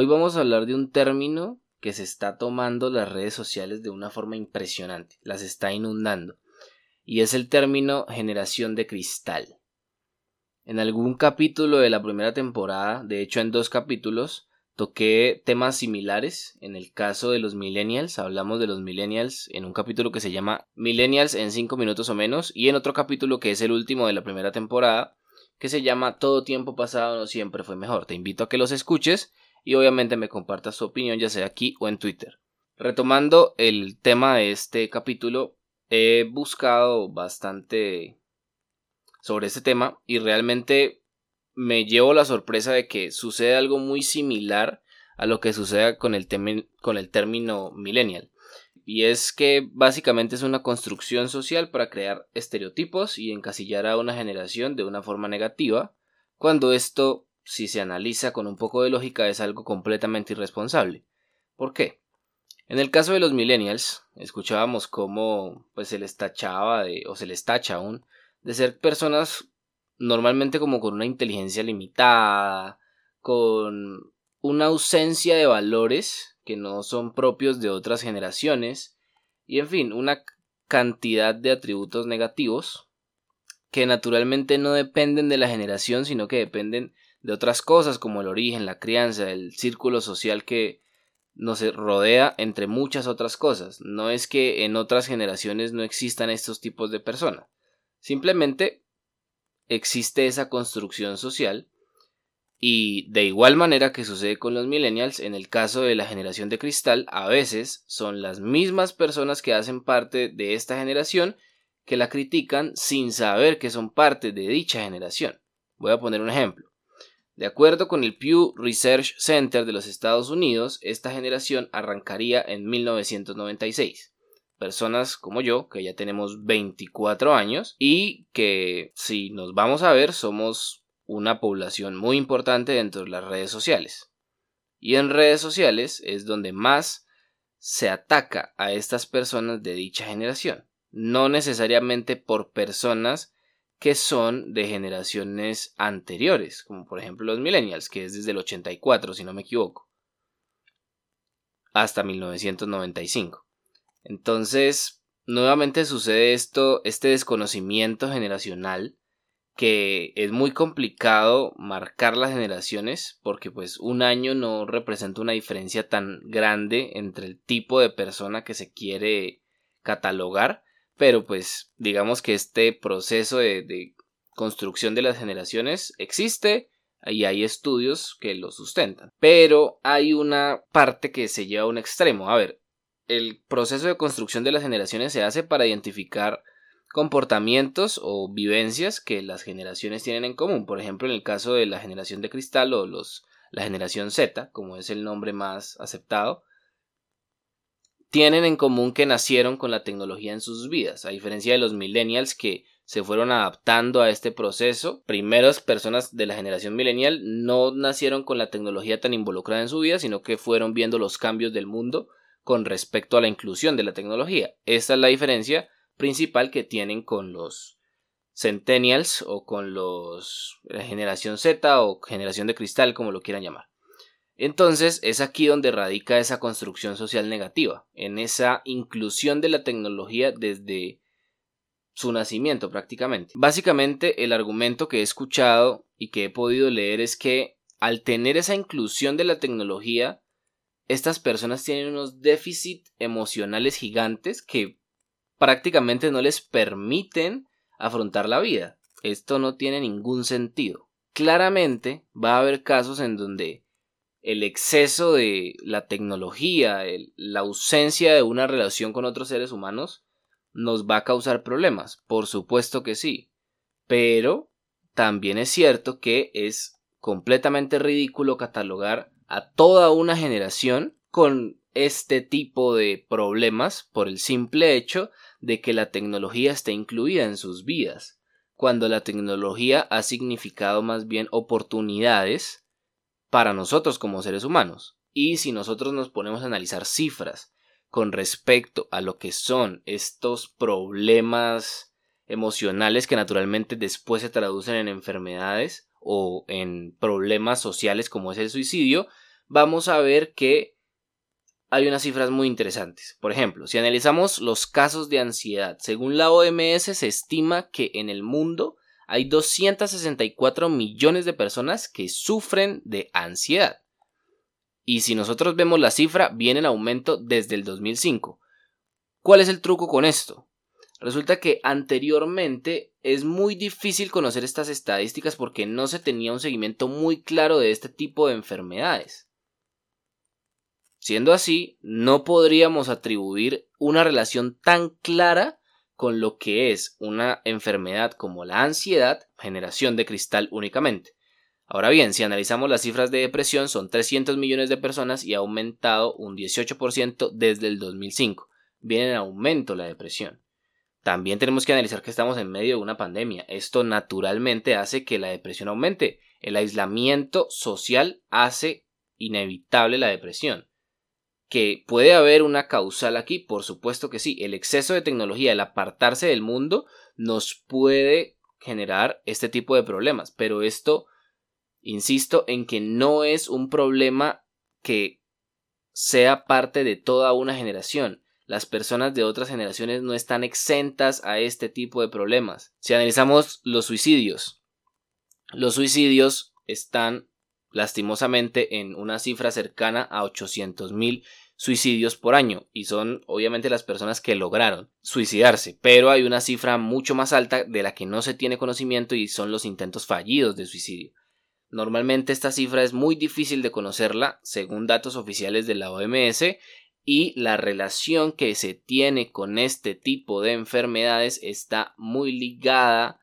Hoy vamos a hablar de un término que se está tomando las redes sociales de una forma impresionante, las está inundando, y es el término generación de cristal. En algún capítulo de la primera temporada, de hecho en dos capítulos, toqué temas similares. En el caso de los millennials, hablamos de los millennials en un capítulo que se llama Millennials en 5 minutos o menos, y en otro capítulo que es el último de la primera temporada, que se llama Todo tiempo pasado no siempre fue mejor. Te invito a que los escuches y obviamente me compartas su opinión ya sea aquí o en Twitter. Retomando el tema de este capítulo, he buscado bastante sobre este tema y realmente me llevo la sorpresa de que sucede algo muy similar a lo que sucede con el, con el término millennial. Y es que básicamente es una construcción social para crear estereotipos y encasillar a una generación de una forma negativa, cuando esto, si se analiza con un poco de lógica, es algo completamente irresponsable. ¿Por qué? En el caso de los millennials, escuchábamos cómo pues se les tachaba o se les tacha aún de ser personas normalmente como con una inteligencia limitada, con una ausencia de valores que no son propios de otras generaciones, y en fin, una cantidad de atributos negativos que naturalmente no dependen de la generación, sino que dependen de otras cosas como el origen, la crianza, el círculo social que nos rodea, entre muchas otras cosas. No es que en otras generaciones no existan estos tipos de personas. Simplemente existe esa construcción social y de igual manera que sucede con los millennials, en el caso de la generación de cristal, a veces son las mismas personas que hacen parte de esta generación que la critican sin saber que son parte de dicha generación. Voy a poner un ejemplo. De acuerdo con el Pew Research Center de los Estados Unidos, esta generación arrancaría en 1996 personas como yo, que ya tenemos 24 años y que si nos vamos a ver somos una población muy importante dentro de las redes sociales. Y en redes sociales es donde más se ataca a estas personas de dicha generación, no necesariamente por personas que son de generaciones anteriores, como por ejemplo los millennials, que es desde el 84, si no me equivoco, hasta 1995. Entonces, nuevamente sucede esto, este desconocimiento generacional, que es muy complicado marcar las generaciones, porque pues un año no representa una diferencia tan grande entre el tipo de persona que se quiere catalogar, pero pues digamos que este proceso de, construcción de las generaciones existe, y hay estudios que lo sustentan. Pero hay una parte que se lleva a un extremo. A ver, el proceso de construcción de las generaciones se hace para identificar comportamientos o vivencias que las generaciones tienen en común. Por ejemplo, en el caso de la generación de cristal o los, la generación Z, como es el nombre más aceptado, tienen en común que nacieron con la tecnología en sus vidas, a diferencia de los millennials que se fueron adaptando a este proceso. Primeras personas de la generación millennial no nacieron con la tecnología tan involucrada en su vida, sino que fueron viendo los cambios del mundo con respecto a la inclusión de la tecnología. Esta es la diferencia principal que tienen con los centennials o con los la generación Z o generación de cristal como lo quieran llamar. Entonces es aquí donde radica esa construcción social negativa, en esa inclusión de la tecnología desde su nacimiento prácticamente. Básicamente el argumento que he escuchado y que he podido leer es que al tener esa inclusión de la tecnología estas personas tienen unos déficits emocionales gigantes que prácticamente no les permiten afrontar la vida. Esto no tiene ningún sentido. Claramente va a haber casos en donde el exceso de la tecnología, la ausencia de una relación con otros seres humanos, nos va a causar problemas. Por supuesto que sí. Pero también es cierto que es completamente ridículo catalogar a toda una generación con este tipo de problemas por el simple hecho de que la tecnología está incluida en sus vidas, cuando la tecnología ha significado más bien oportunidades para nosotros como seres humanos. Y si nosotros nos ponemos a analizar cifras con respecto a lo que son estos problemas emocionales que naturalmente después se traducen en enfermedades o en problemas sociales como es el suicidio, vamos a ver que hay unas cifras muy interesantes. Por ejemplo, si analizamos los casos de ansiedad, según la OMS se estima que en el mundo hay 264 millones de personas que sufren de ansiedad. Y si nosotros vemos la cifra, viene en aumento desde el 2005. ¿Cuál es el truco con esto? Resulta que anteriormente es muy difícil conocer estas estadísticas porque no se tenía un seguimiento muy claro de este tipo de enfermedades. Siendo así, no podríamos atribuir una relación tan clara con lo que es una enfermedad como la ansiedad, generación de cristal únicamente. Ahora bien, si analizamos las cifras de depresión, son 300 millones de personas y ha aumentado un 18% desde el 2005. Viene en aumento la depresión. También tenemos que analizar que estamos en medio de una pandemia. Esto naturalmente hace que la depresión aumente. El aislamiento social hace inevitable la depresión. ¿Que puede haber una causal aquí? Por supuesto que sí. El exceso de tecnología, el apartarse del mundo, nos puede generar este tipo de problemas. Pero esto, insisto, en que no es un problema que sea parte de toda una generación las personas de otras generaciones no están exentas a este tipo de problemas. Si analizamos los suicidios, los suicidios están lastimosamente en una cifra cercana a 800.000 suicidios por año y son obviamente las personas que lograron suicidarse, pero hay una cifra mucho más alta de la que no se tiene conocimiento y son los intentos fallidos de suicidio. Normalmente esta cifra es muy difícil de conocerla, según datos oficiales de la OMS, y la relación que se tiene con este tipo de enfermedades está muy ligada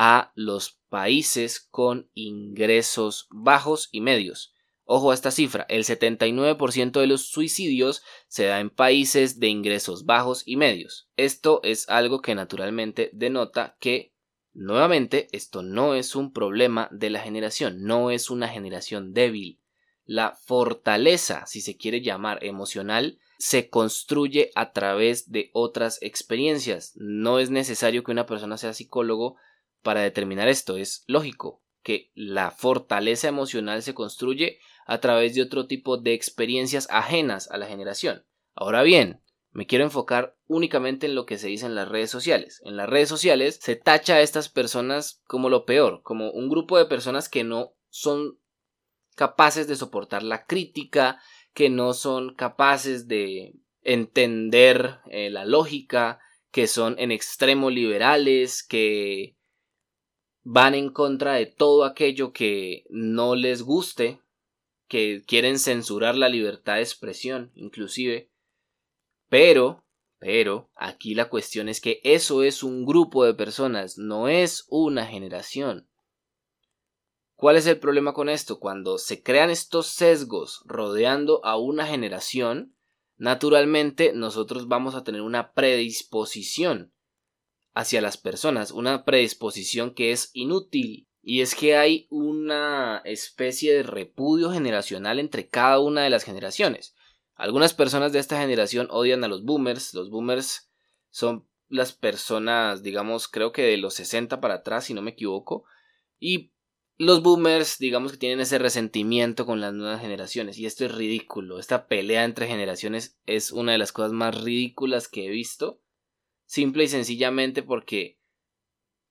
a los países con ingresos bajos y medios. Ojo a esta cifra, el 79% de los suicidios se da en países de ingresos bajos y medios. Esto es algo que naturalmente denota que, nuevamente, esto no es un problema de la generación, no es una generación débil. La fortaleza, si se quiere llamar emocional, se construye a través de otras experiencias. No es necesario que una persona sea psicólogo para determinar esto. Es lógico que la fortaleza emocional se construye a través de otro tipo de experiencias ajenas a la generación. Ahora bien, me quiero enfocar únicamente en lo que se dice en las redes sociales. En las redes sociales se tacha a estas personas como lo peor, como un grupo de personas que no son capaces de soportar la crítica, que no son capaces de entender eh, la lógica, que son en extremo liberales, que van en contra de todo aquello que no les guste, que quieren censurar la libertad de expresión, inclusive. Pero, pero, aquí la cuestión es que eso es un grupo de personas, no es una generación. ¿Cuál es el problema con esto? Cuando se crean estos sesgos rodeando a una generación, naturalmente nosotros vamos a tener una predisposición hacia las personas, una predisposición que es inútil. Y es que hay una especie de repudio generacional entre cada una de las generaciones. Algunas personas de esta generación odian a los boomers. Los boomers son las personas, digamos, creo que de los 60 para atrás, si no me equivoco. Y los boomers, digamos que tienen ese resentimiento con las nuevas generaciones y esto es ridículo. Esta pelea entre generaciones es una de las cosas más ridículas que he visto. Simple y sencillamente porque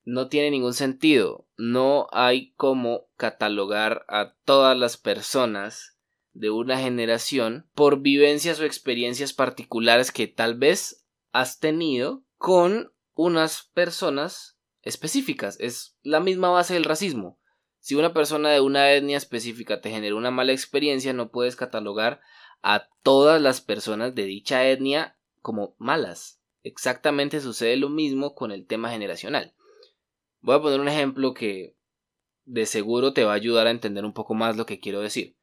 no tiene ningún sentido. No hay como catalogar a todas las personas de una generación por vivencias o experiencias particulares que tal vez has tenido con unas personas específicas. Es la misma base del racismo si una persona de una etnia específica te genera una mala experiencia, no puedes catalogar a todas las personas de dicha etnia como malas. Exactamente sucede lo mismo con el tema generacional. Voy a poner un ejemplo que de seguro te va a ayudar a entender un poco más lo que quiero decir.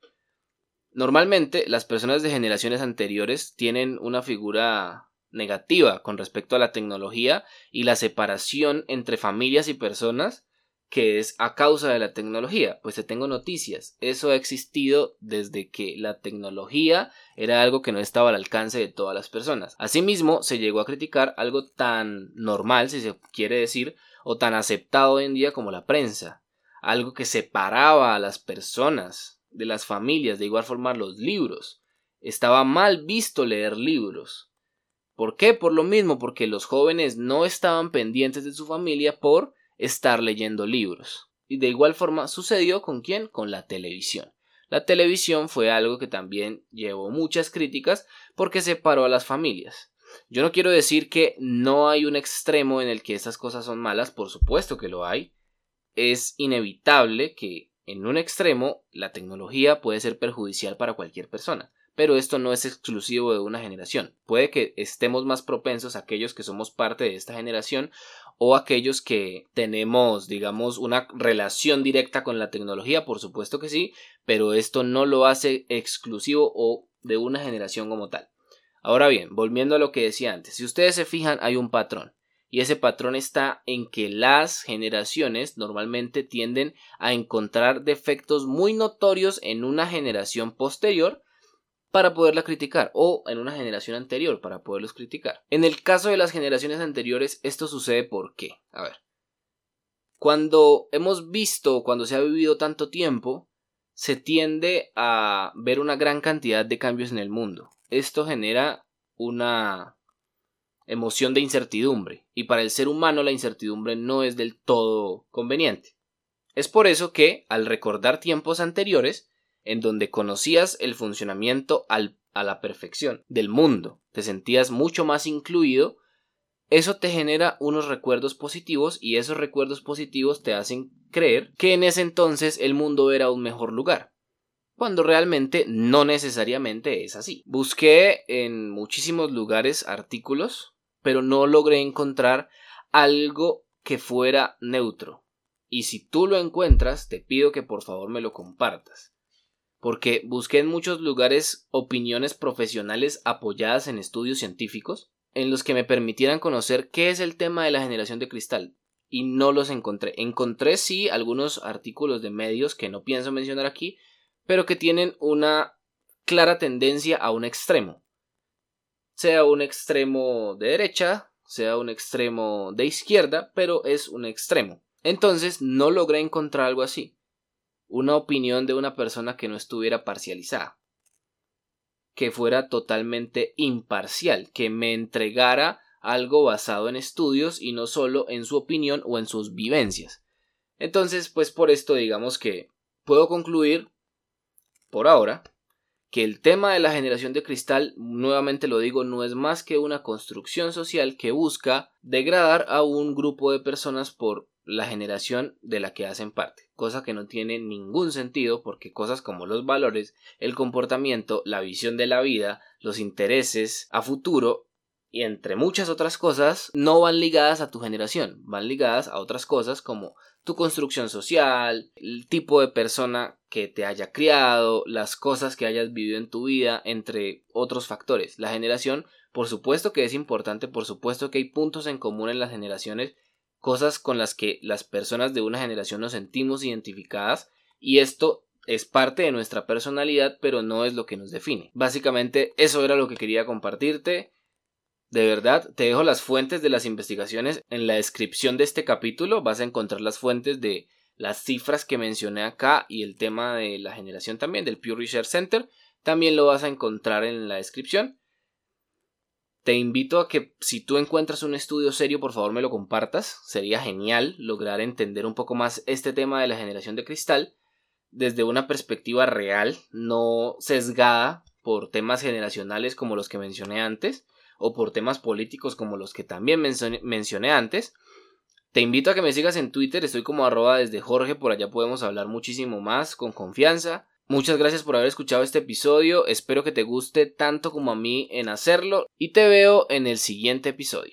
Normalmente las personas de generaciones anteriores tienen una figura negativa con respecto a la tecnología y la separación entre familias y personas que es a causa de la tecnología. Pues te tengo noticias. Eso ha existido desde que la tecnología era algo que no estaba al alcance de todas las personas. Asimismo, se llegó a criticar algo tan normal, si se quiere decir, o tan aceptado hoy en día como la prensa. Algo que separaba a las personas de las familias, de igual forma los libros. Estaba mal visto leer libros. ¿Por qué? Por lo mismo, porque los jóvenes no estaban pendientes de su familia por estar leyendo libros. Y de igual forma sucedió con quién? Con la televisión. La televisión fue algo que también llevó muchas críticas porque separó a las familias. Yo no quiero decir que no hay un extremo en el que estas cosas son malas, por supuesto que lo hay. Es inevitable que en un extremo la tecnología puede ser perjudicial para cualquier persona pero esto no es exclusivo de una generación. Puede que estemos más propensos a aquellos que somos parte de esta generación o aquellos que tenemos, digamos, una relación directa con la tecnología, por supuesto que sí, pero esto no lo hace exclusivo o de una generación como tal. Ahora bien, volviendo a lo que decía antes, si ustedes se fijan hay un patrón. Y ese patrón está en que las generaciones normalmente tienden a encontrar defectos muy notorios en una generación posterior para poderla criticar o en una generación anterior para poderlos criticar. En el caso de las generaciones anteriores esto sucede por qué. A ver. Cuando hemos visto, cuando se ha vivido tanto tiempo, se tiende a ver una gran cantidad de cambios en el mundo. Esto genera una emoción de incertidumbre y para el ser humano la incertidumbre no es del todo conveniente. Es por eso que, al recordar tiempos anteriores, en donde conocías el funcionamiento a la perfección del mundo, te sentías mucho más incluido, eso te genera unos recuerdos positivos y esos recuerdos positivos te hacen creer que en ese entonces el mundo era un mejor lugar, cuando realmente no necesariamente es así. Busqué en muchísimos lugares artículos, pero no logré encontrar algo que fuera neutro. Y si tú lo encuentras, te pido que por favor me lo compartas porque busqué en muchos lugares opiniones profesionales apoyadas en estudios científicos en los que me permitieran conocer qué es el tema de la generación de cristal y no los encontré. Encontré sí algunos artículos de medios que no pienso mencionar aquí, pero que tienen una clara tendencia a un extremo. Sea un extremo de derecha, sea un extremo de izquierda, pero es un extremo. Entonces no logré encontrar algo así una opinión de una persona que no estuviera parcializada, que fuera totalmente imparcial, que me entregara algo basado en estudios y no solo en su opinión o en sus vivencias. Entonces, pues por esto digamos que puedo concluir, por ahora, que el tema de la generación de cristal, nuevamente lo digo, no es más que una construcción social que busca degradar a un grupo de personas por la generación de la que hacen parte, cosa que no tiene ningún sentido porque cosas como los valores, el comportamiento, la visión de la vida, los intereses a futuro y entre muchas otras cosas no van ligadas a tu generación, van ligadas a otras cosas como tu construcción social, el tipo de persona que te haya criado, las cosas que hayas vivido en tu vida, entre otros factores. La generación, por supuesto que es importante, por supuesto que hay puntos en común en las generaciones cosas con las que las personas de una generación nos sentimos identificadas y esto es parte de nuestra personalidad pero no es lo que nos define. Básicamente eso era lo que quería compartirte. De verdad, te dejo las fuentes de las investigaciones en la descripción de este capítulo. Vas a encontrar las fuentes de las cifras que mencioné acá y el tema de la generación también del Pew Research Center. También lo vas a encontrar en la descripción. Te invito a que si tú encuentras un estudio serio, por favor me lo compartas. Sería genial lograr entender un poco más este tema de la generación de cristal desde una perspectiva real, no sesgada por temas generacionales como los que mencioné antes, o por temas políticos como los que también mencioné antes. Te invito a que me sigas en Twitter, estoy como arroba desde Jorge, por allá podemos hablar muchísimo más con confianza. Muchas gracias por haber escuchado este episodio, espero que te guste tanto como a mí en hacerlo y te veo en el siguiente episodio.